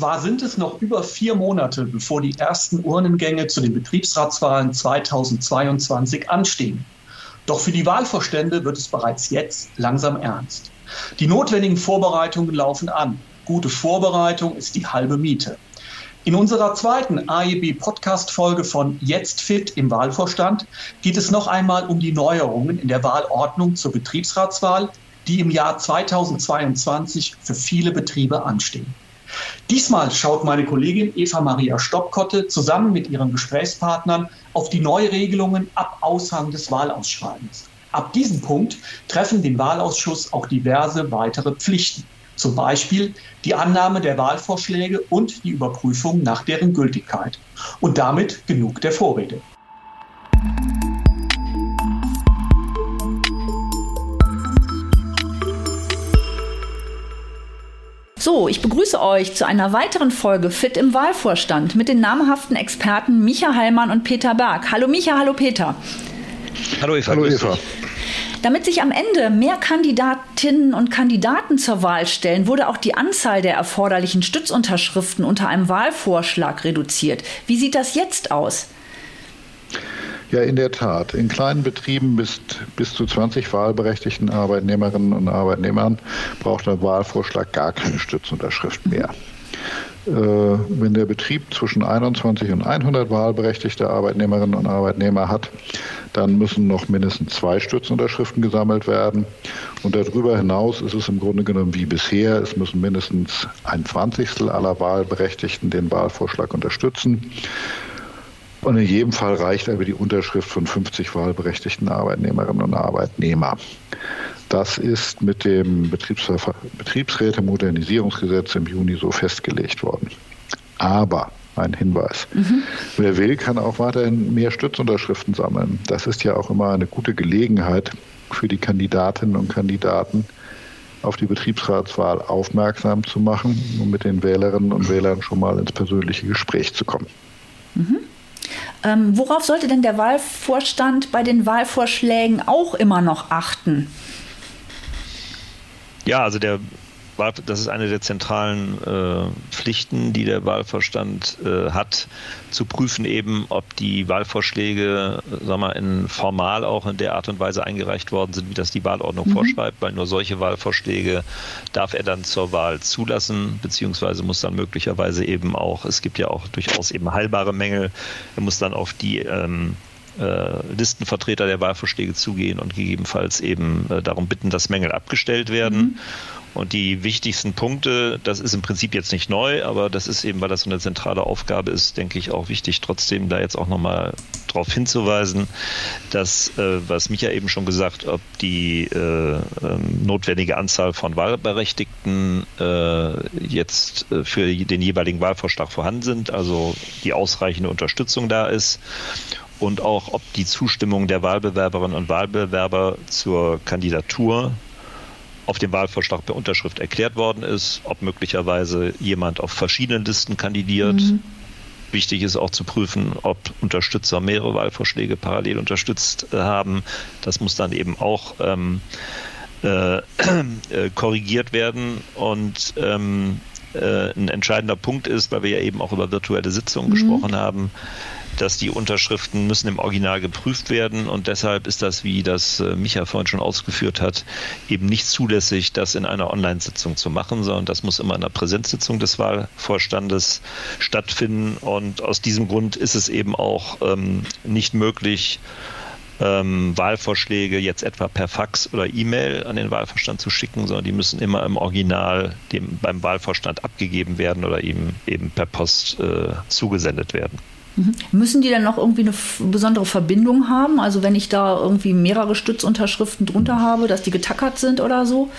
Zwar sind es noch über vier Monate, bevor die ersten Urnengänge zu den Betriebsratswahlen 2022 anstehen. Doch für die Wahlvorstände wird es bereits jetzt langsam ernst. Die notwendigen Vorbereitungen laufen an. Gute Vorbereitung ist die halbe Miete. In unserer zweiten AEB-Podcast-Folge von Jetzt fit im Wahlvorstand geht es noch einmal um die Neuerungen in der Wahlordnung zur Betriebsratswahl, die im Jahr 2022 für viele Betriebe anstehen. Diesmal schaut meine Kollegin Eva Maria Stoppkotte zusammen mit ihren Gesprächspartnern auf die Neuregelungen ab Aushang des Wahlausschreibens. Ab diesem Punkt treffen den Wahlausschuss auch diverse weitere Pflichten. Zum Beispiel die Annahme der Wahlvorschläge und die Überprüfung nach deren Gültigkeit. Und damit genug der Vorrede. So, ich begrüße euch zu einer weiteren Folge Fit im Wahlvorstand mit den namhaften Experten Micha Heilmann und Peter Berg. Hallo Micha, hallo Peter. Hallo Eva. Hallo Eva. Damit sich am Ende mehr Kandidatinnen und Kandidaten zur Wahl stellen, wurde auch die Anzahl der erforderlichen Stützunterschriften unter einem Wahlvorschlag reduziert. Wie sieht das jetzt aus? Ja, in der Tat. In kleinen Betrieben bis, bis zu 20 wahlberechtigten Arbeitnehmerinnen und Arbeitnehmern braucht der Wahlvorschlag gar keine Stützunterschrift mehr. Äh, wenn der Betrieb zwischen 21 und 100 wahlberechtigte Arbeitnehmerinnen und Arbeitnehmer hat, dann müssen noch mindestens zwei Stützunterschriften gesammelt werden. Und darüber hinaus ist es im Grunde genommen wie bisher. Es müssen mindestens ein Zwanzigstel aller Wahlberechtigten den Wahlvorschlag unterstützen. Und in jedem Fall reicht aber die Unterschrift von 50 wahlberechtigten Arbeitnehmerinnen und Arbeitnehmern. Das ist mit dem Betriebsräte-Modernisierungsgesetz im Juni so festgelegt worden. Aber ein Hinweis. Mhm. Wer will, kann auch weiterhin mehr Stützunterschriften sammeln. Das ist ja auch immer eine gute Gelegenheit für die Kandidatinnen und Kandidaten, auf die Betriebsratswahl aufmerksam zu machen und mit den Wählerinnen und Wählern schon mal ins persönliche Gespräch zu kommen. Mhm. Ähm, worauf sollte denn der Wahlvorstand bei den Wahlvorschlägen auch immer noch achten? Ja, also der das ist eine der zentralen äh, Pflichten, die der Wahlvorstand äh, hat, zu prüfen eben, ob die Wahlvorschläge, sagen wir, in formal auch in der Art und Weise eingereicht worden sind, wie das die Wahlordnung mhm. vorschreibt, weil nur solche Wahlvorschläge darf er dann zur Wahl zulassen, beziehungsweise muss dann möglicherweise eben auch, es gibt ja auch durchaus eben heilbare Mängel, er muss dann auf die ähm, äh, Listenvertreter der Wahlvorschläge zugehen und gegebenenfalls eben äh, darum bitten, dass Mängel abgestellt werden. Mhm. Und die wichtigsten Punkte, das ist im Prinzip jetzt nicht neu, aber das ist eben, weil das so eine zentrale Aufgabe ist, denke ich auch wichtig, trotzdem da jetzt auch nochmal darauf hinzuweisen, dass, äh, was Micha eben schon gesagt, ob die äh, ähm, notwendige Anzahl von Wahlberechtigten äh, jetzt äh, für den jeweiligen Wahlvorschlag vorhanden sind, also die ausreichende Unterstützung da ist und auch ob die Zustimmung der Wahlbewerberinnen und Wahlbewerber zur Kandidatur auf dem Wahlvorschlag per Unterschrift erklärt worden ist, ob möglicherweise jemand auf verschiedenen Listen kandidiert. Mhm. Wichtig ist auch zu prüfen, ob Unterstützer mehrere Wahlvorschläge parallel unterstützt äh, haben. Das muss dann eben auch ähm, äh, äh, korrigiert werden. Und ähm, äh, ein entscheidender Punkt ist, weil wir ja eben auch über virtuelle Sitzungen mhm. gesprochen haben, dass die Unterschriften müssen im Original geprüft werden und deshalb ist das, wie das äh, Micha vorhin schon ausgeführt hat, eben nicht zulässig, das in einer Online-Sitzung zu machen, sondern das muss immer in einer Präsenzsitzung des Wahlvorstandes stattfinden und aus diesem Grund ist es eben auch ähm, nicht möglich, ähm, Wahlvorschläge jetzt etwa per Fax oder E-Mail an den Wahlvorstand zu schicken, sondern die müssen immer im Original dem, beim Wahlvorstand abgegeben werden oder eben, eben per Post äh, zugesendet werden. Mhm. Müssen die dann noch irgendwie eine besondere Verbindung haben? Also wenn ich da irgendwie mehrere Stützunterschriften drunter habe, dass die getackert sind oder so?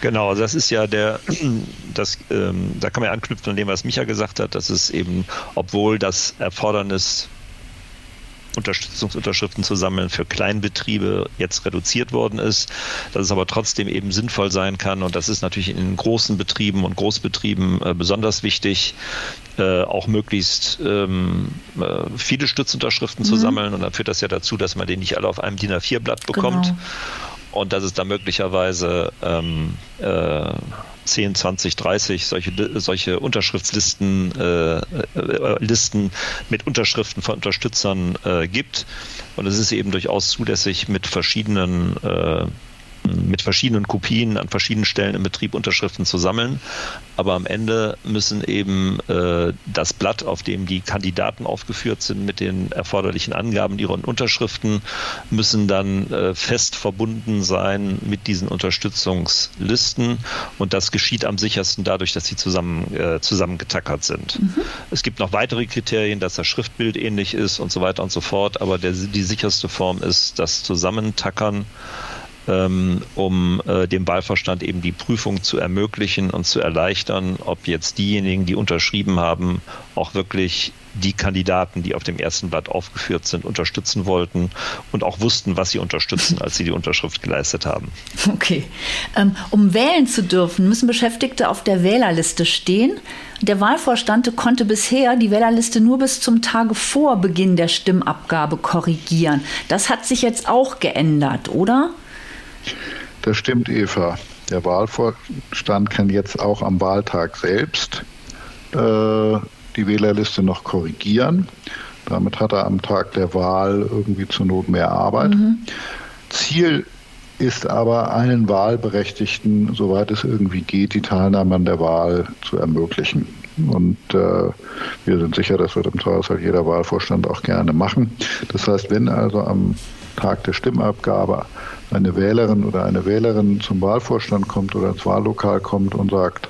Genau, also das ist ja der, das, ähm, da kann man ja anknüpfen an dem, was Micha gesagt hat, dass es eben, obwohl das Erfordernis Unterstützungsunterschriften zu sammeln für Kleinbetriebe jetzt reduziert worden ist, dass es aber trotzdem eben sinnvoll sein kann und das ist natürlich in großen Betrieben und Großbetrieben äh, besonders wichtig, äh, auch möglichst ähm, äh, viele Stützunterschriften mhm. zu sammeln und dann führt das ja dazu, dass man den nicht alle auf einem DIN A4-Blatt bekommt. Genau. Und dass es da möglicherweise ähm, äh, 10, 20, 30 solche, solche Unterschriftslisten äh, äh, Listen mit Unterschriften von Unterstützern äh, gibt. Und es ist eben durchaus zulässig, mit verschiedenen äh, mit verschiedenen Kopien an verschiedenen Stellen im Betrieb Unterschriften zu sammeln. Aber am Ende müssen eben äh, das Blatt, auf dem die Kandidaten aufgeführt sind, mit den erforderlichen Angaben ihrer Unterschriften, müssen dann äh, fest verbunden sein mit diesen Unterstützungslisten. Und das geschieht am sichersten dadurch, dass sie zusammen, äh, zusammengetackert sind. Mhm. Es gibt noch weitere Kriterien, dass das Schriftbild ähnlich ist und so weiter und so fort. Aber der, die sicherste Form ist das Zusammentackern ähm, um äh, dem Wahlverstand eben die Prüfung zu ermöglichen und zu erleichtern, ob jetzt diejenigen, die unterschrieben haben, auch wirklich die Kandidaten, die auf dem ersten Blatt aufgeführt sind, unterstützen wollten und auch wussten, was sie unterstützen, als sie die Unterschrift geleistet haben. Okay. Ähm, um wählen zu dürfen, müssen Beschäftigte auf der Wählerliste stehen. Der Wahlvorstand konnte bisher die Wählerliste nur bis zum Tage vor Beginn der Stimmabgabe korrigieren. Das hat sich jetzt auch geändert, oder? Das stimmt, Eva. Der Wahlvorstand kann jetzt auch am Wahltag selbst äh, die Wählerliste noch korrigieren. Damit hat er am Tag der Wahl irgendwie zur Not mehr Arbeit. Mhm. Ziel ist aber, allen Wahlberechtigten, soweit es irgendwie geht, die Teilnahme an der Wahl zu ermöglichen. Und äh, wir sind sicher, das wird im Zweifelsfall jeder Wahlvorstand auch gerne machen. Das heißt, wenn also am Tag der Stimmabgabe eine Wählerin oder eine Wählerin zum Wahlvorstand kommt oder ins Wahllokal kommt und sagt,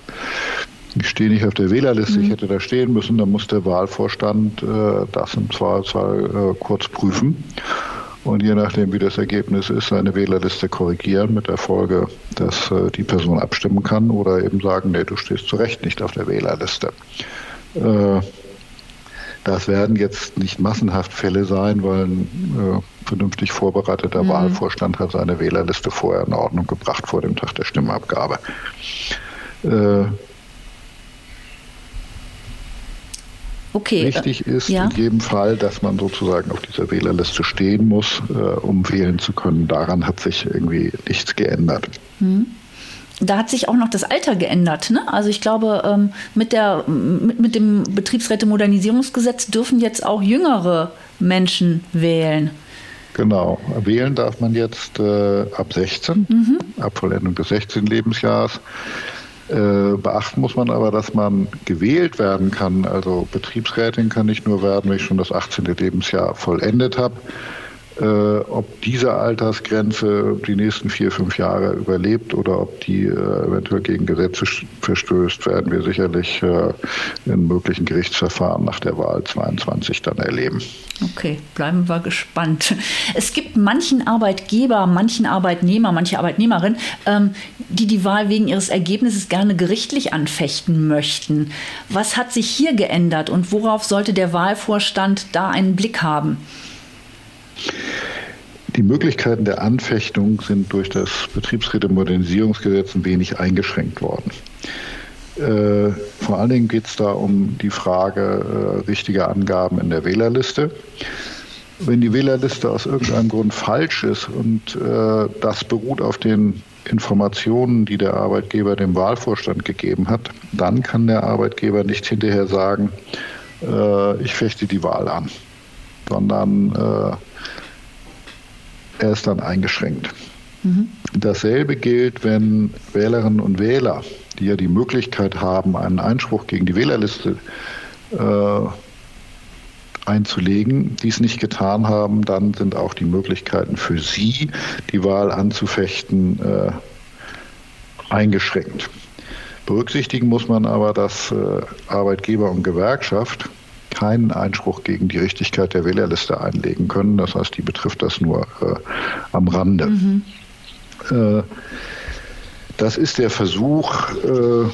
ich stehe nicht auf der Wählerliste, mhm. ich hätte da stehen müssen, dann muss der Wahlvorstand äh, das im Zweifelsfall äh, kurz prüfen und je nachdem, wie das Ergebnis ist, seine Wählerliste korrigieren mit der Folge, dass äh, die Person abstimmen kann oder eben sagen, nee, du stehst zu Recht nicht auf der Wählerliste. Äh, das werden jetzt nicht massenhaft Fälle sein, weil ein äh, vernünftig vorbereiteter mhm. Wahlvorstand hat seine Wählerliste vorher in Ordnung gebracht vor dem Tag der Stimmabgabe. Äh, Okay. Wichtig ist ja. in jedem Fall, dass man sozusagen auf dieser Wählerliste stehen muss, äh, um wählen zu können. Daran hat sich irgendwie nichts geändert. Mhm da hat sich auch noch das Alter geändert. Ne? Also ich glaube, ähm, mit, der, mit, mit dem Betriebsräte-Modernisierungsgesetz dürfen jetzt auch jüngere Menschen wählen. Genau. Wählen darf man jetzt äh, ab 16, mhm. ab Vollendung des 16. Lebensjahres. Äh, beachten muss man aber, dass man gewählt werden kann. Also Betriebsrätin kann nicht nur werden, wenn ich schon das 18. Lebensjahr vollendet habe. Äh, ob diese Altersgrenze die nächsten vier, fünf Jahre überlebt oder ob die äh, eventuell gegen Gesetze verstößt, werden wir sicherlich äh, in möglichen Gerichtsverfahren nach der Wahl 22 dann erleben. Okay, bleiben wir gespannt. Es gibt manchen Arbeitgeber, manchen Arbeitnehmer, manche Arbeitnehmerin, ähm, die die Wahl wegen ihres Ergebnisses gerne gerichtlich anfechten möchten. Was hat sich hier geändert und worauf sollte der Wahlvorstand da einen Blick haben? Die Möglichkeiten der Anfechtung sind durch das Betriebsräte-Modernisierungsgesetz ein wenig eingeschränkt worden. Äh, vor allen Dingen geht es da um die Frage äh, richtiger Angaben in der Wählerliste. Wenn die Wählerliste aus irgendeinem Grund falsch ist und äh, das beruht auf den Informationen, die der Arbeitgeber dem Wahlvorstand gegeben hat, dann kann der Arbeitgeber nicht hinterher sagen, ich fechte die Wahl an, sondern er ist dann eingeschränkt. Mhm. Dasselbe gilt, wenn Wählerinnen und Wähler, die ja die Möglichkeit haben, einen Einspruch gegen die Wählerliste äh, einzulegen, dies nicht getan haben, dann sind auch die Möglichkeiten für sie, die Wahl anzufechten, äh, eingeschränkt. Berücksichtigen muss man aber, dass äh, Arbeitgeber und Gewerkschaft keinen Einspruch gegen die Richtigkeit der Wählerliste einlegen können. Das heißt, die betrifft das nur äh, am Rande. Mhm. Äh, das ist der Versuch, äh,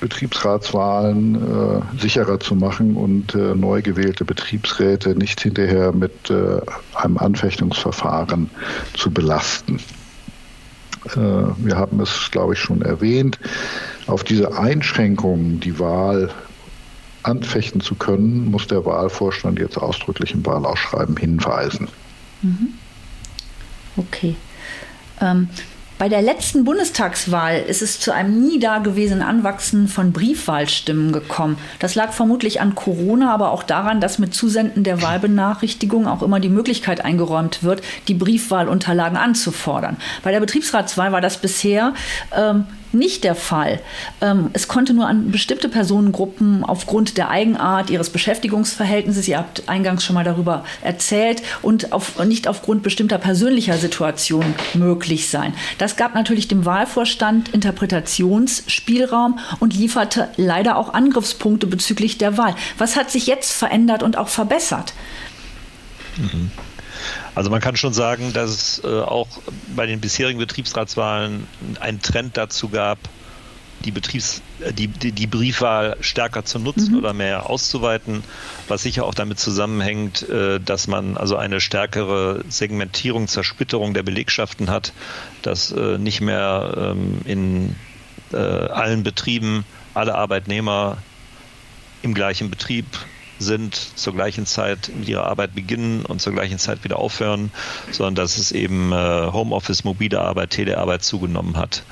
Betriebsratswahlen äh, sicherer zu machen und äh, neu gewählte Betriebsräte nicht hinterher mit äh, einem Anfechtungsverfahren zu belasten. wir haben es, glaube ich, schon erwähnt. Auf diese Einschränkungen, die Wahl anfechten zu können, muss der Wahlvorstand jetzt ausdrücklich im Wahlausschreiben hinweisen. Mhm. Okay. Ähm, bei der letzten Bundestagswahl ist es zu einem nie dagewesenen Anwachsen von Briefwahlstimmen gekommen. Das lag vermutlich an Corona, aber auch daran, dass mit Zusenden der Wahlbenachrichtigung auch immer die Möglichkeit eingeräumt wird, die Briefwahlunterlagen anzufordern. Bei der Betriebsratswahl war das bisher ähm, nicht der Fall. Ähm, es konnte nur an bestimmte Personengruppen aufgrund der Eigenart ihres Beschäftigungsverhältnisses, ihr habt eingangs schon mal darüber erzählt, und auf, nicht aufgrund bestimmter persönlicher Situationen möglich sein. Das gab natürlich dem Wahlvorstand Interpretationsspielraum und lieferte leider auch Angriffspunkte bezüglich der Wahl. Was hat sich jetzt verändert und auch verbessert? Mhm. Also man kann schon sagen, dass es äh, auch bei den bisherigen Betriebsratswahlen einen Trend dazu gab, die, Betriebs-, äh, die, die, die Briefwahl stärker zu nutzen mhm. oder mehr auszuweiten, was sicher auch damit zusammenhängt, äh, dass man also eine stärkere Segmentierung, Zersplitterung der Belegschaften hat, dass nicht mehr ähm, in allen Betrieben alle Arbeitnehmer im gleichen Betrieb sind, zur gleichen Zeit mit ihrer Arbeit beginnen und zur gleichen Zeit wieder aufhören, sondern dass es eben äh, Homeoffice, mobile Arbeit, Telearbeit zugenommen hat.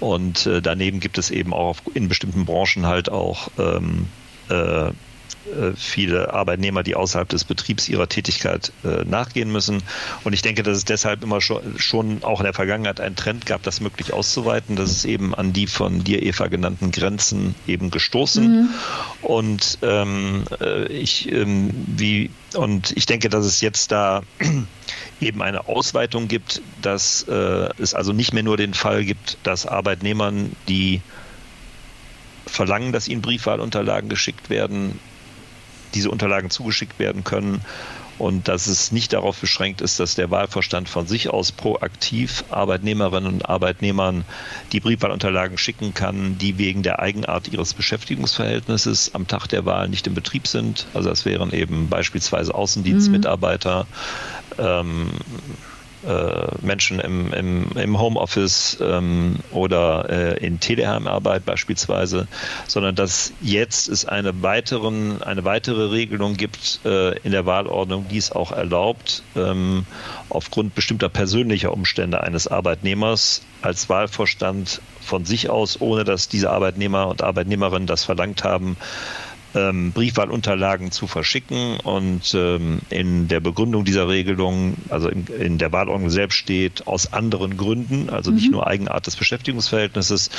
Und äh, daneben gibt es eben auch in bestimmten Branchen halt auch ähm, äh, viele Arbeitnehmer, die außerhalb des Betriebs ihrer Tätigkeit äh, nachgehen müssen. Und ich denke, dass es deshalb immer schon, schon auch in der Vergangenheit einen Trend gab, das möglich auszuweiten. Das ist eben an die von dir, Eva, genannten Grenzen eben gestoßen. Mhm. Und ähm, äh, ich, ähm, wie, und ich denke, dass es jetzt da eben eine Ausweitung gibt, dass äh, es also nicht mehr nur den Fall gibt, dass Arbeitnehmern, die verlangen, dass ihnen Briefwahlunterlagen geschickt werden, diese Unterlagen zugeschickt werden können und dass es nicht darauf beschränkt ist, dass der Wahlvorstand von sich aus proaktiv Arbeitnehmerinnen und Arbeitnehmern die Briefwahlunterlagen schicken kann, die wegen der Eigenart ihres Beschäftigungsverhältnisses am Tag der Wahl nicht im Betrieb sind. Also das wären eben beispielsweise Außendienstmitarbeiter, mhm. ähm, äh, Menschen im, im, im Homeoffice ähm, oder äh, in Teleheimarbeit beispielsweise, sondern dass jetzt es eine, weiteren, eine weitere Regelung gibt äh, in der Wahlordnung, die es auch erlaubt, ähm, aufgrund bestimmter persönlicher Umstände eines Arbeitnehmers als Wahlvorstand von sich aus, ohne dass diese Arbeitnehmer und Arbeitnehmerinnen das verlangt haben, ähm, Briefwahlunterlagen zu verschicken. Und ähm, in der Begründung dieser Regelung, also in, in, der Wahlordnung selbst steht, aus anderen Gründen, also mhm. nicht nur Eigenart des Beschäftigungsverhältnisses.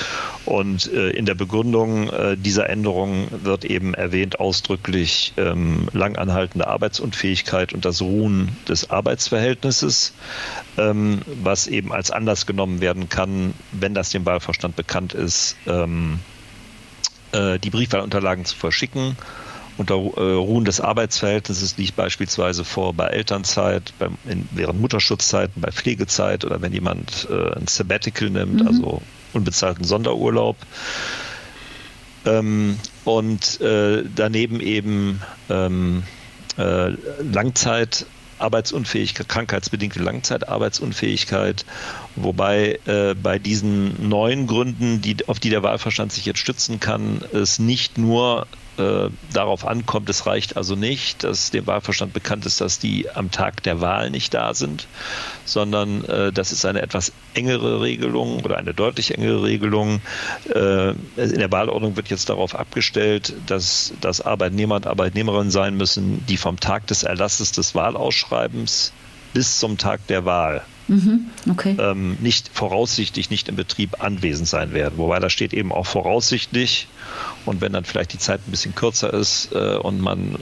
Und äh, in der Begründung äh, dieser Änderung wird eben erwähnt ausdrücklich ähm, langanhaltende Arbeitsunfähigkeit und das Ruhen des Arbeitsverhältnisses, ähm, was eben als Anlass genommen werden kann, wenn das dem Wahlvorstand bekannt ist, ähm, äh, die Briefwahlunterlagen zu verschicken. Unter äh, Ruhen des Arbeitsverhältnisses liegt beispielsweise vor bei Elternzeit, beim, in, während Mutterschutzzeiten, bei Pflegezeit oder wenn jemand äh, ein Sabbatical nimmt, mhm. also unbezahlten Sonderurlaub. Ähm, und äh, daneben eben ähm, äh, Langzeit Arbeitsunfähigkeit, krankheitsbedingte Langzeitarbeitsunfähigkeit, wobei äh, bei diesen neuen Gründen, die, auf die der Wahlverstand sich jetzt stützen kann, es nicht nur äh, darauf ankommt. Es reicht also nicht, dass dem Wahlverstand bekannt ist, dass die am Tag der Wahl nicht da sind, sondern äh, das ist eine etwas engere Regelung oder eine deutlich engere Regelung. Äh, in der Wahlordnung wird jetzt darauf abgestellt, dass das Arbeitnehmer und Arbeitnehmerinnen sein müssen, die vom Tag des Erlasses des Wahlausschreibens bis zum Tag der Wahl Mhm, okay. ähm, nicht voraussichtlich nicht im Betrieb anwesend sein werden. Wobei da steht eben auch voraussichtlich und wenn dann vielleicht die Zeit ein bisschen kürzer ist äh, und man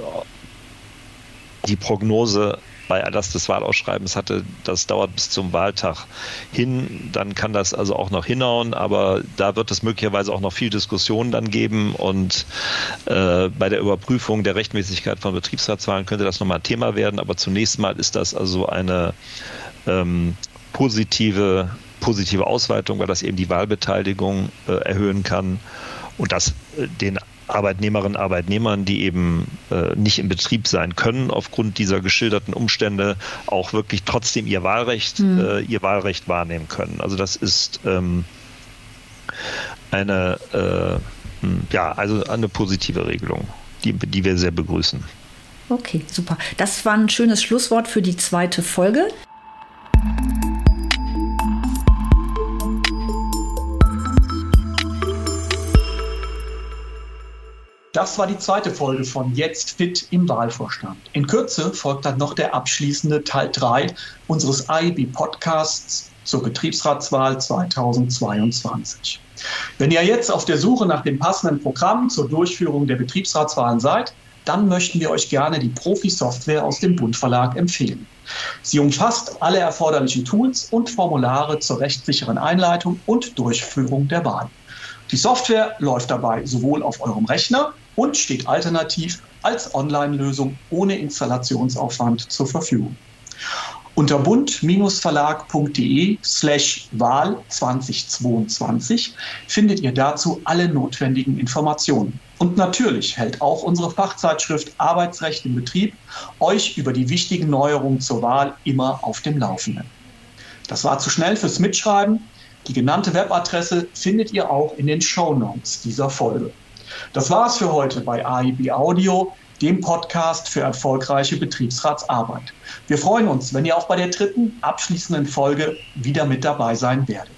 die Prognose bei Erlass des Wahlausschreibens hatte, das dauert bis zum Wahltag hin, dann kann das also auch noch hinhauen, aber da wird es möglicherweise auch noch viel Diskussion dann geben. Und äh, bei der Überprüfung der Rechtmäßigkeit von Betriebsratswahlen könnte das nochmal Thema werden, aber zunächst mal ist das also eine ähm, positive, positive Ausweitung, weil das eben die Wahlbeteiligung äh, erhöhen kann und das äh, den Arbeitnehmerinnen und Arbeitnehmern, die eben äh, nicht im Betrieb sein können, aufgrund dieser geschilderten Umstände auch wirklich trotzdem ihr Wahlrecht, mhm. äh, ihr Wahlrecht wahrnehmen können. Also das ist ähm, eine, äh, ja, also eine positive Regelung, die, die wir sehr begrüßen. Okay, super. Das war ein schönes Schlusswort für die zweite Folge. Das war die zweite Folge von Jetzt Fit im Wahlvorstand. In Kürze folgt dann noch der abschließende Teil 3 unseres AIB Podcasts zur Betriebsratswahl 2022. Wenn ihr jetzt auf der Suche nach dem passenden Programm zur Durchführung der Betriebsratswahlen seid, dann möchten wir euch gerne die Profi-Software aus dem Bund Verlag empfehlen. Sie umfasst alle erforderlichen Tools und Formulare zur rechtssicheren Einleitung und Durchführung der Wahl. Die Software läuft dabei sowohl auf eurem Rechner und steht alternativ als Online-Lösung ohne Installationsaufwand zur Verfügung. Unter bund-verlag.de slash Wahl 2022 findet ihr dazu alle notwendigen Informationen. Und natürlich hält auch unsere Fachzeitschrift Arbeitsrecht im Betrieb euch über die wichtigen Neuerungen zur Wahl immer auf dem Laufenden. Das war zu schnell fürs Mitschreiben. Die genannte Webadresse findet ihr auch in den Show Notes dieser Folge. Das war's für heute bei AIB Audio, dem Podcast für erfolgreiche Betriebsratsarbeit. Wir freuen uns, wenn ihr auch bei der dritten abschließenden Folge wieder mit dabei sein werdet.